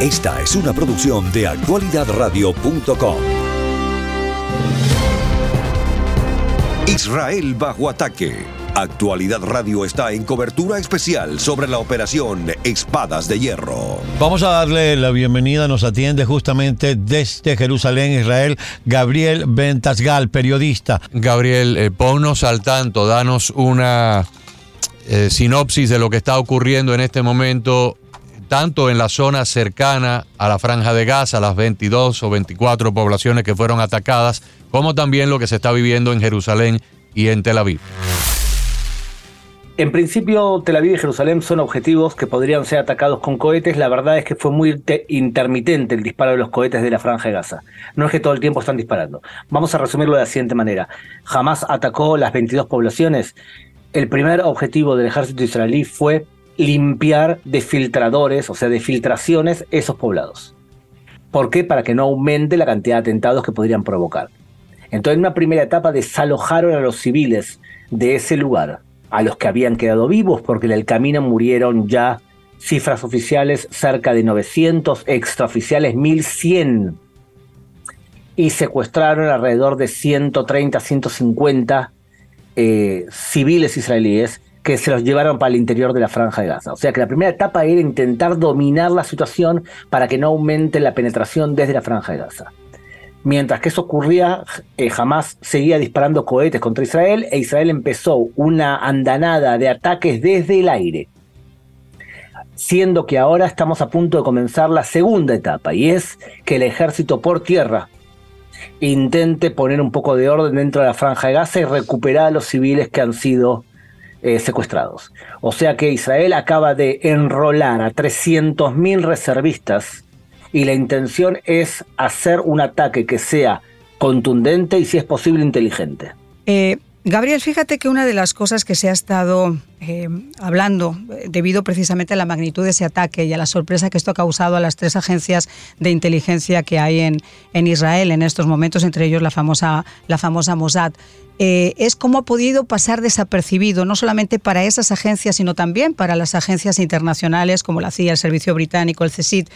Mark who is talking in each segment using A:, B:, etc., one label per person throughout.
A: Esta es una producción de actualidadradio.com. Israel bajo ataque. Actualidad Radio está en cobertura especial sobre la operación Espadas de Hierro.
B: Vamos a darle la bienvenida, nos atiende justamente desde Jerusalén, Israel, Gabriel Ventasgal, periodista.
C: Gabriel, eh, ponnos al tanto, danos una eh, sinopsis de lo que está ocurriendo en este momento tanto en la zona cercana a la franja de Gaza, las 22 o 24 poblaciones que fueron atacadas, como también lo que se está viviendo en Jerusalén y en Tel Aviv.
D: En principio, Tel Aviv y Jerusalén son objetivos que podrían ser atacados con cohetes. La verdad es que fue muy intermitente el disparo de los cohetes de la franja de Gaza. No es que todo el tiempo están disparando. Vamos a resumirlo de la siguiente manera. Jamás atacó las 22 poblaciones. El primer objetivo del ejército israelí fue limpiar de filtradores, o sea, de filtraciones, esos poblados. ¿Por qué? Para que no aumente la cantidad de atentados que podrían provocar. Entonces, en una primera etapa desalojaron a los civiles de ese lugar, a los que habían quedado vivos, porque en el camino murieron ya cifras oficiales cerca de 900, extraoficiales 1100, y secuestraron alrededor de 130, 150 eh, civiles israelíes que se los llevaron para el interior de la franja de Gaza. O sea que la primera etapa era intentar dominar la situación para que no aumente la penetración desde la franja de Gaza. Mientras que eso ocurría, eh, Hamas seguía disparando cohetes contra Israel e Israel empezó una andanada de ataques desde el aire. Siendo que ahora estamos a punto de comenzar la segunda etapa y es que el ejército por tierra intente poner un poco de orden dentro de la franja de Gaza y recuperar a los civiles que han sido eh, secuestrados. O sea que Israel acaba de enrolar a 300.000 reservistas y la intención es hacer un ataque que sea contundente y si es posible inteligente.
E: Eh, Gabriel, fíjate que una de las cosas que se ha estado eh, hablando, debido precisamente a la magnitud de ese ataque y a la sorpresa que esto ha causado a las tres agencias de inteligencia que hay en, en Israel en estos momentos, entre ellos la famosa, la famosa Mossad, eh, es cómo ha podido pasar desapercibido, no solamente para esas agencias, sino también para las agencias internacionales como la CIA, el Servicio Británico, el CSID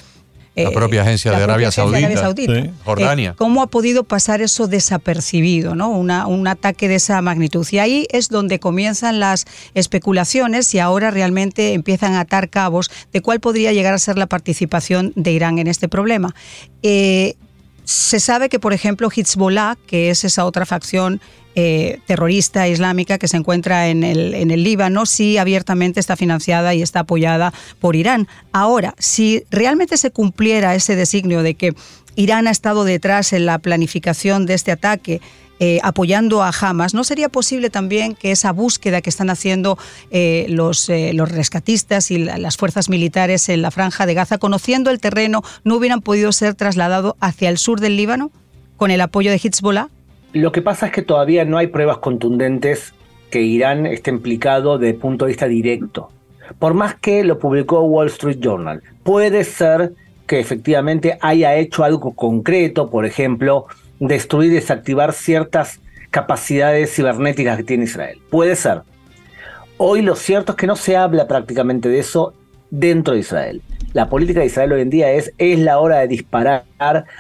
C: la propia agencia de Arabia Saudita, Jordania.
E: Eh, ¿Cómo ha podido pasar eso desapercibido, ¿no? un ataque de esa magnitud? Y ahí es donde comienzan las especulaciones y ahora realmente empiezan a atar cabos de cuál podría llegar a ser la participación de Irán en este problema. Eh, se sabe que, por ejemplo, Hezbollah, que es esa otra facción eh, terrorista islámica que se encuentra en el, en el Líbano, sí abiertamente está financiada y está apoyada por Irán. Ahora, si realmente se cumpliera ese designio de que Irán ha estado detrás en la planificación de este ataque, eh, apoyando a Hamas, ¿no sería posible también que esa búsqueda que están haciendo eh, los, los rescatistas y las fuerzas militares en la franja de Gaza, conociendo el terreno, no hubieran podido ser trasladados hacia el sur del Líbano con el apoyo de Hezbollah?
D: Lo que pasa es que todavía no hay pruebas contundentes que Irán esté implicado desde el punto de vista directo. Por más que lo publicó Wall Street Journal, puede ser que efectivamente haya hecho algo concreto, por ejemplo, destruir y desactivar ciertas capacidades cibernéticas que tiene Israel. Puede ser. Hoy lo cierto es que no se habla prácticamente de eso dentro de Israel la política de Israel hoy en día es, es la hora de disparar,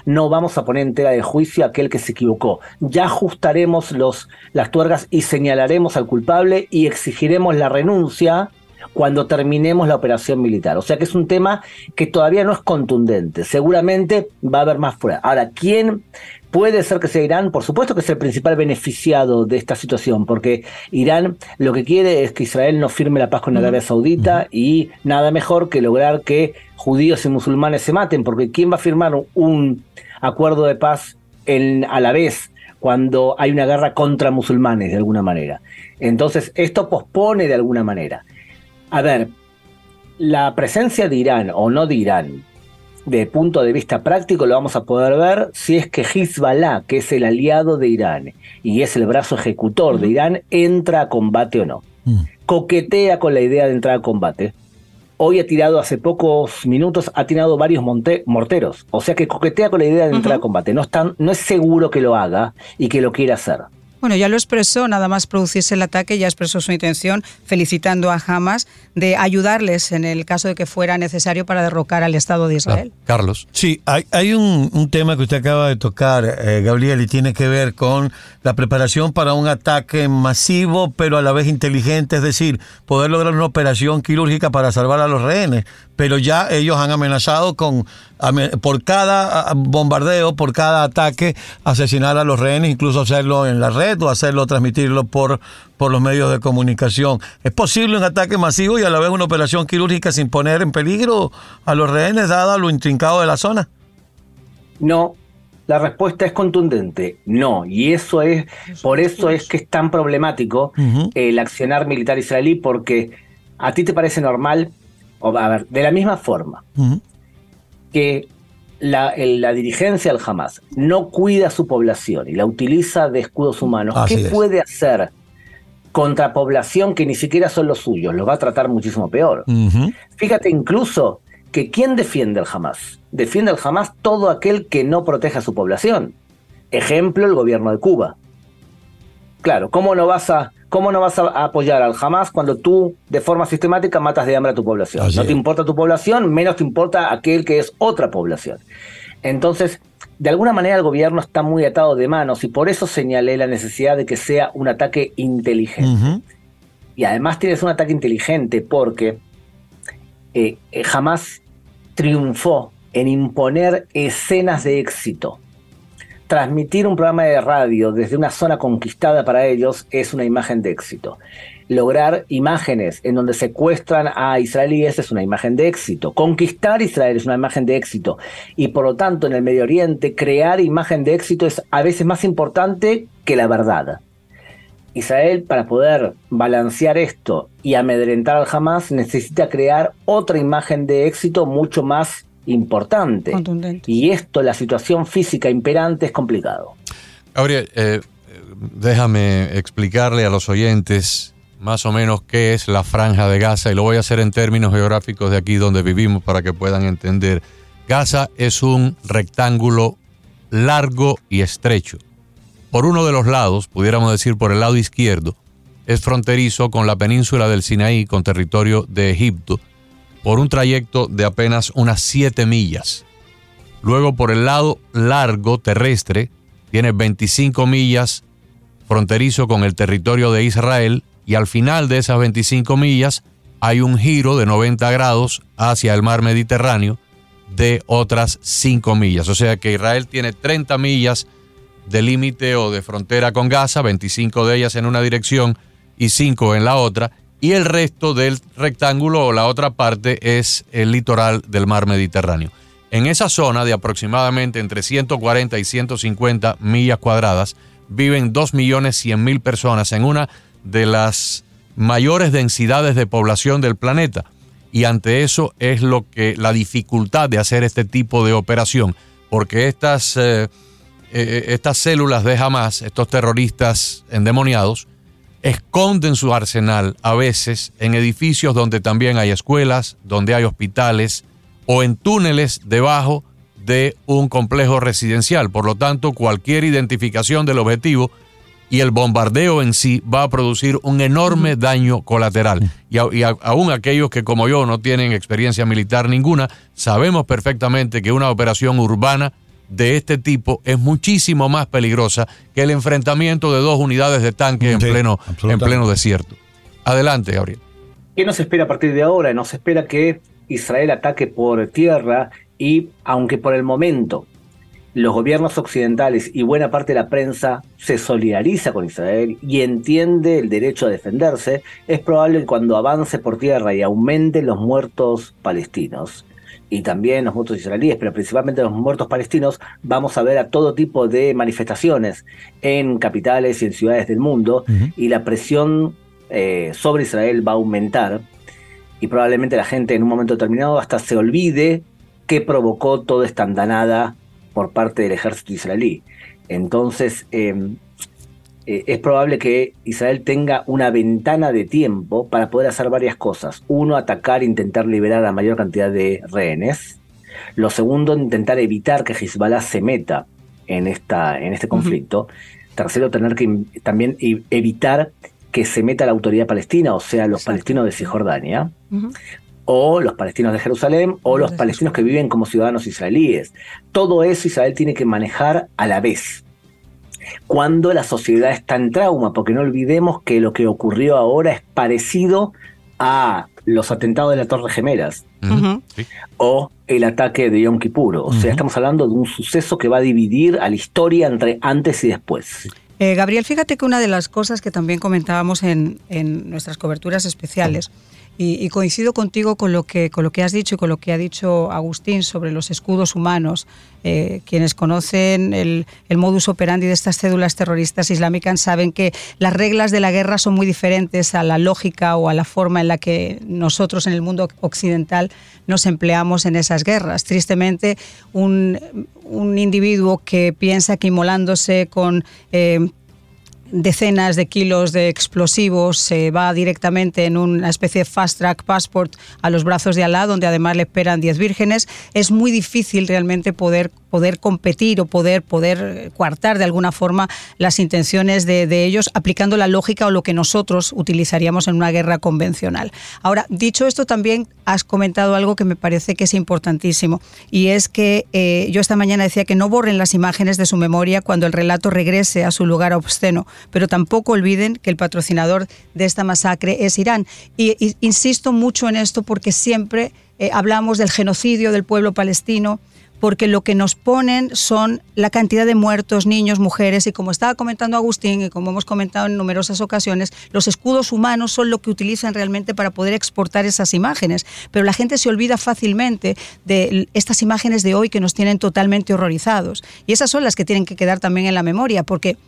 D: no vamos a poner en tela de juicio a aquel que se equivocó. Ya ajustaremos los, las tuergas y señalaremos al culpable y exigiremos la renuncia cuando terminemos la operación militar. O sea que es un tema que todavía no es contundente. Seguramente va a haber más fuera. Ahora, ¿quién Puede ser que sea Irán, por supuesto que es el principal beneficiado de esta situación, porque Irán lo que quiere es que Israel no firme la paz con Arabia Saudita y nada mejor que lograr que judíos y musulmanes se maten, porque ¿quién va a firmar un acuerdo de paz a la vez cuando hay una guerra contra musulmanes de alguna manera? Entonces, esto pospone de alguna manera. A ver, la presencia de Irán o no de Irán de punto de vista práctico lo vamos a poder ver si es que Hezbollah, que es el aliado de Irán y es el brazo ejecutor de Irán, entra a combate o no. Mm. Coquetea con la idea de entrar a combate. Hoy ha tirado hace pocos minutos, ha tirado varios morteros. O sea que coquetea con la idea de entrar a combate. No, no es seguro que lo haga y que lo quiera hacer.
E: Bueno, ya lo expresó, nada más producirse el ataque, ya expresó su intención felicitando a Hamas de ayudarles en el caso de que fuera necesario para derrocar al Estado de Israel.
C: Carlos.
B: Sí, hay, un, tema que usted acaba de tocar, eh, Gabriel, y tiene que ver con la preparación para un ataque masivo, pero a la vez inteligente, es decir, poder lograr una operación quirúrgica para salvar a los rehenes. Pero ya ellos han amenazado con, por cada bombardeo, por cada ataque, asesinar a los rehenes, incluso hacerlo en la red o hacerlo, transmitirlo por, por los medios de comunicación. ¿Es posible un ataque masivo y a la vez una operación quirúrgica sin poner en peligro a los rehenes, dado lo intrincado de la zona?
D: No, la respuesta es contundente, no, y eso es, por eso es que es tan problemático el accionar militar israelí, porque a ti te parece normal, o a ver, de la misma forma que la, dirigencia del Hamas no cuida a su población y la utiliza de escudos humanos, ¿qué puede hacer contra población que ni siquiera son los suyos? Los va a tratar muchísimo peor. Fíjate incluso que ¿quién defiende al Hamas? Defiende al Hamas todo aquel que no proteja a su población. Ejemplo, el gobierno de Cuba. Claro, ¿cómo no vas a, cómo no vas a apoyar al Hamas cuando tú de forma sistemática matas de hambre a tu población? no te importa tu población, menos te importa aquel que es otra población. Entonces, de alguna manera el gobierno está muy atado de manos y por eso señalé la necesidad de que sea un ataque inteligente. Y además tienes un ataque inteligente porque eh, eh, jamás triunfó en imponer escenas de éxito. Transmitir un programa de radio desde una zona conquistada para ellos es una imagen de éxito. Lograr imágenes en donde secuestran a israelíes es una imagen de éxito. Conquistar Israel es una imagen de éxito. Y por lo tanto, en el Medio Oriente, crear imagen de éxito es a veces más importante que la verdad. Israel, para poder balancear esto y amedrentar al Hamas, necesita crear otra imagen de éxito mucho más importante. Y esto, la situación física imperante, es complicado.
C: Gabriel, eh, déjame explicarle a los oyentes más o menos qué es la franja de Gaza y lo voy a hacer en términos geográficos de aquí donde vivimos para que puedan entender. Gaza es un rectángulo largo y estrecho por uno de los lados, pudiéramos decir por el lado izquierdo, es fronterizo con la península del Sinaí, con territorio de Egipto, por un trayecto de apenas unas 7 millas. Luego por el lado largo terrestre, tiene 25 millas fronterizo con el territorio de Israel y al final de esas 25 millas hay un giro de 90 grados hacia el mar Mediterráneo de otras 5 millas. O sea que Israel tiene 30 millas de límite o de frontera con Gaza, 25 de ellas en una dirección y 5 en la otra, y el resto del rectángulo o la otra parte es el litoral del mar Mediterráneo. En esa zona de aproximadamente entre 140 y 150 millas cuadradas viven 2.100.000 personas en una de las mayores densidades de población del planeta. Y ante eso es lo que la dificultad de hacer este tipo de operación, porque estas eh, eh, estas células de Hamas, estos terroristas endemoniados, esconden su arsenal a veces en edificios donde también hay escuelas, donde hay hospitales o en túneles debajo de un complejo residencial. Por lo tanto, cualquier identificación del objetivo y el bombardeo en sí va a producir un enorme daño colateral. Y, y aún aquellos que como yo no tienen experiencia militar ninguna, sabemos perfectamente que una operación urbana de este tipo es muchísimo más peligrosa que el enfrentamiento de dos unidades de tanque en, pleno, en pleno desierto. Adelante, Gabriel.
D: ¿Qué nos espera a partir de ahora? Nos espera que Israel ataque por tierra y, aunque por el momento los gobiernos occidentales y buena parte de la prensa se solidariza con Israel y entiende el derecho a defenderse, es probable que cuando avance por tierra y aumente los muertos palestinos, y también los muertos israelíes, pero principalmente los muertos palestinos, vamos a ver a todo tipo de manifestaciones en capitales y en ciudades del mundo y la presión eh, sobre Israel va a aumentar y probablemente la gente en un momento determinado hasta se olvide qué provocó toda esta andanada por parte del ejército israelí. Entonces, em, eh, es probable que Israel tenga una ventana de tiempo para poder hacer varias cosas. Uno, atacar e intentar liberar a la mayor cantidad de rehenes. Lo segundo, intentar evitar que Hezbollah se meta en, esta, en este conflicto. Tercero, tener que también evitar que se meta la autoridad palestina, o sea, los palestinos de Cisjordania, o los palestinos de Jerusalén, o los palestinos que viven como ciudadanos israelíes. Todo eso Israel tiene que manejar a la vez. Cuando la sociedad está en trauma, porque no olvidemos que lo que ocurrió ahora es parecido a los atentados de la Torre Gemelas. O el ataque de Yom Kippur. O sea, estamos hablando de un suceso que va a dividir a la historia entre antes y después.
E: Eh, Gabriel, fíjate que una de las cosas que también comentábamos en, nuestras coberturas especiales, y, coincido contigo con lo, que, con lo que has dicho y con lo que ha dicho Agustín sobre los escudos humanos, eh, quienes conocen el, modus operandi de estas cédulas terroristas islámicas saben que las reglas de la guerra son muy diferentes a la lógica o a la forma en la que nosotros en el mundo occidental nos empleamos en esas guerras. Tristemente, un, individuo que piensa que inmolándose con... Eh, decenas de kilos de explosivos, se va directamente en una especie de fast track passport a los brazos de Alá, donde además le esperan 10 vírgenes. Es muy difícil realmente poder poder competir o poder, poder coartar de alguna forma las intenciones de, ellos aplicando la lógica o lo que nosotros utilizaríamos en una guerra convencional. Ahora, dicho esto, también has comentado algo que me parece que es importantísimo y es que eh, yo esta mañana decía que no borren las imágenes de su memoria cuando el relato regrese a su lugar obsceno, pero tampoco olviden que el patrocinador de esta masacre es Irán. Y, insisto mucho en esto porque siempre eh, hablamos del genocidio del pueblo palestino, porque lo que nos ponen son la cantidad de muertos, niños, mujeres, y como estaba comentando Agustín y como hemos comentado en numerosas ocasiones, los escudos humanos son lo que utilizan realmente para poder exportar esas imágenes. Pero la gente se olvida fácilmente de estas imágenes de hoy que nos tienen totalmente horrorizados. Y esas son las que tienen que quedar también en la memoria, porque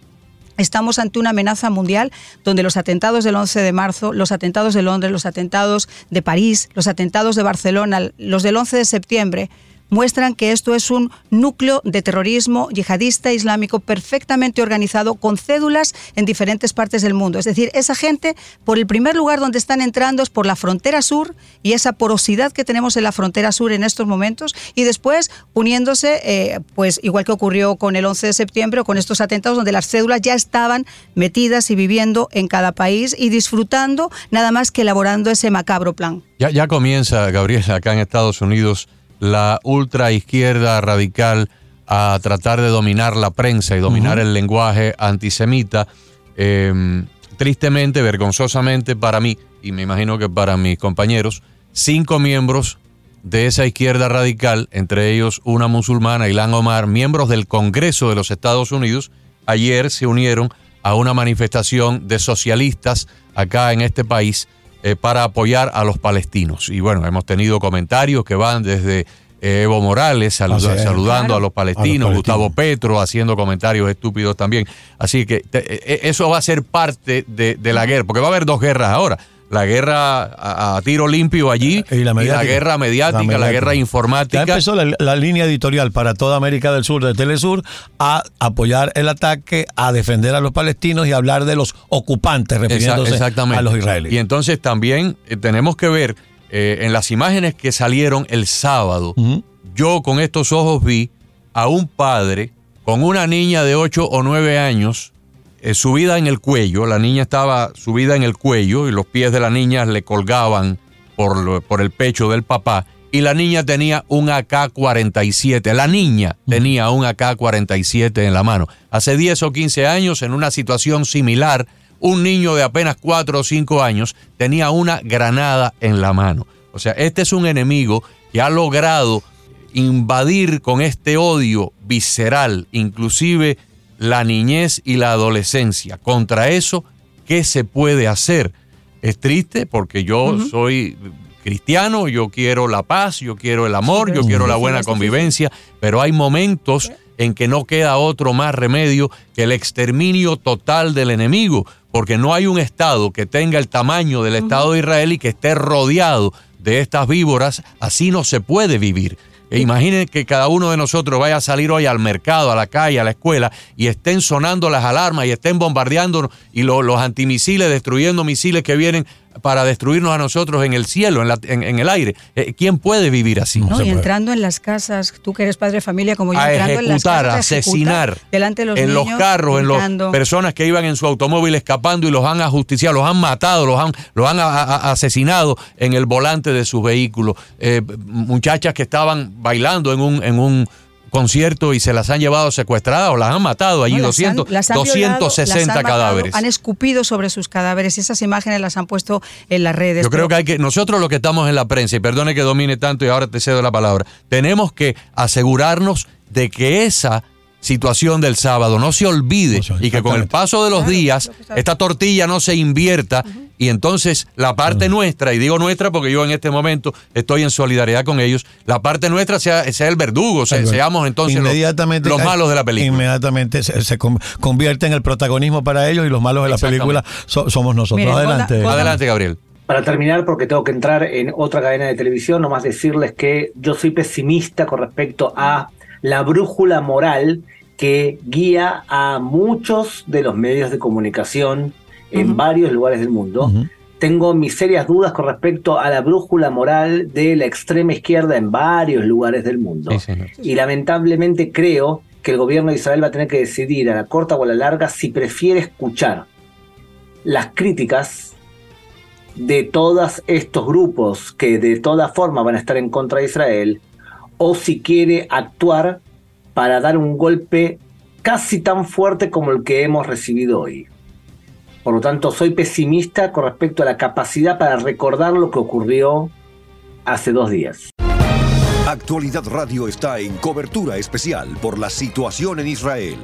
E: Estamos ante una amenaza mundial donde los atentados del 11 de marzo, los atentados de Londres, los atentados de París, los atentados de Barcelona, los del 11 de septiembre, muestran que esto es un núcleo de terrorismo yihadista islámico perfectamente organizado con cédulas en diferentes partes del mundo. Es decir, esa gente, por el primer lugar donde están entrando es por la frontera sur y esa porosidad que tenemos en la frontera sur en estos momentos y después uniéndose, eh, pues igual que ocurrió con el 11 de septiembre o con estos atentados donde las cédulas ya estaban metidas y viviendo en cada país y disfrutando nada más que elaborando ese macabro plan.
C: Ya, ya comienza, Gabriel, acá en Estados Unidos la ultra izquierda radical a tratar de dominar la prensa y dominar el lenguaje antisemita. Em, tristemente, vergonzosamente para mí, y me imagino que para mis compañeros, cinco miembros de esa izquierda radical, entre ellos una musulmana, Ilan Omar, miembros del Congreso de los Estados Unidos, ayer se unieron a una manifestación de socialistas acá en este país eh, para apoyar a los palestinos. Y bueno, hemos tenido comentarios que van desde eh, Evo Morales saludando a, los palestinos, Gustavo Petro haciendo comentarios estúpidos también. Así que eh, eso va a ser parte de, la guerra, porque va a haber dos guerras ahora la guerra a, tiro limpio allí y la, guerra mediática, la, guerra informática.
B: Ya empezó la, línea editorial para toda América del Sur de Telesur a apoyar el ataque, a defender a los palestinos y hablar de los ocupantes, refiriéndose a los israelíes.
C: Y entonces también eh, tenemos que ver eh, en las imágenes que salieron el sábado, yo con estos ojos vi a un padre con una niña de 8 o 9 años eh, subida en el cuello, la niña estaba subida en el cuello y los pies de la niña le colgaban por, por el pecho del papá y la niña tenía un AK-47. La niña tenía un AK-47 en la mano. Hace 10 o 15 años, en una situación similar, un niño de apenas 4 o 5 años tenía una granada en la mano. O sea, este es un enemigo que ha logrado invadir con este odio visceral, inclusive la niñez y la adolescencia. Contra eso, ¿qué se puede hacer? Es triste porque yo soy cristiano, yo quiero la paz, yo quiero el amor, yo quiero la buena convivencia, pero hay momentos en que no queda otro más remedio que el exterminio total del enemigo, porque no hay un Estado que tenga el tamaño del Estado de Israel y que esté rodeado de estas víboras, así no se puede vivir. E imaginen que cada uno de nosotros vaya a salir hoy al mercado, a la calle, a la escuela y estén sonando las alarmas y estén bombardeando y los antimisiles destruyendo misiles que vienen para destruirnos a nosotros en el cielo, en, la- en- en el aire. Eh, ¿Quién puede vivir así?
E: No,
B: se
E: y
B: puede.
E: entrando en las casas, tú que eres padre de familia como yo,
C: a
E: entrando en las
C: ejecutar, a
E: casas,
C: asesinar
E: delante de los
C: en los carros, en las personas que iban en su automóvil escapando y los han ajusticiado, los han matado, los han, los han a- a- asesinado en el volante de sus vehículos. Eh, muchachas que estaban bailando en un, en un concierto y se las han llevado secuestradas o las han matado allí,
E: No, las han-
C: 200,
E: las han violado,
C: 260
E: las han matado,
C: cadáveres.
E: han escupido sobre sus cadáveres y esas imágenes las han puesto en las redes.
C: Yo creo que hay que, nosotros los que estamos en la prensa, y perdone que domine tanto y ahora te cedo la palabra, tenemos que asegurarnos de que esa situación del sábado no se olvide
B: No
C: y que con el paso de los
E: Claro,
C: días esta tortilla no se invierta y entonces la parte nuestra, y digo nuestra porque yo en este momento estoy en solidaridad con ellos, la parte nuestra sea, sea el verdugo, se- seamos entonces los-
B: Inmediatamente
C: los, malos de la película.
B: Inmediatamente se, se con- convierte en el protagonismo para ellos y los malos de la película so- somos nosotros.
E: Miren,
B: Adelante.
C: Adelante, Gabriel.
D: Para terminar, porque tengo que entrar en otra cadena de televisión, nomás decirles que yo soy pesimista con respecto a la brújula moral que guía a muchos de los medios de comunicación en varios lugares del mundo. Tengo mis serias dudas con respecto a la brújula moral de la extrema izquierda en varios lugares del mundo.
C: Sí.
D: Y lamentablemente creo que el gobierno de Israel va a tener que decidir a la corta o a la larga si prefiere escuchar las críticas de todos estos grupos que de toda forma van a estar en contra de Israel o si quiere actuar para dar un golpe casi tan fuerte como el que hemos recibido hoy. Por lo tanto, soy pesimista con respecto a la capacidad para recordar lo que ocurrió hace dos días.
A: Actualidad Radio está en cobertura especial por la situación en Israel.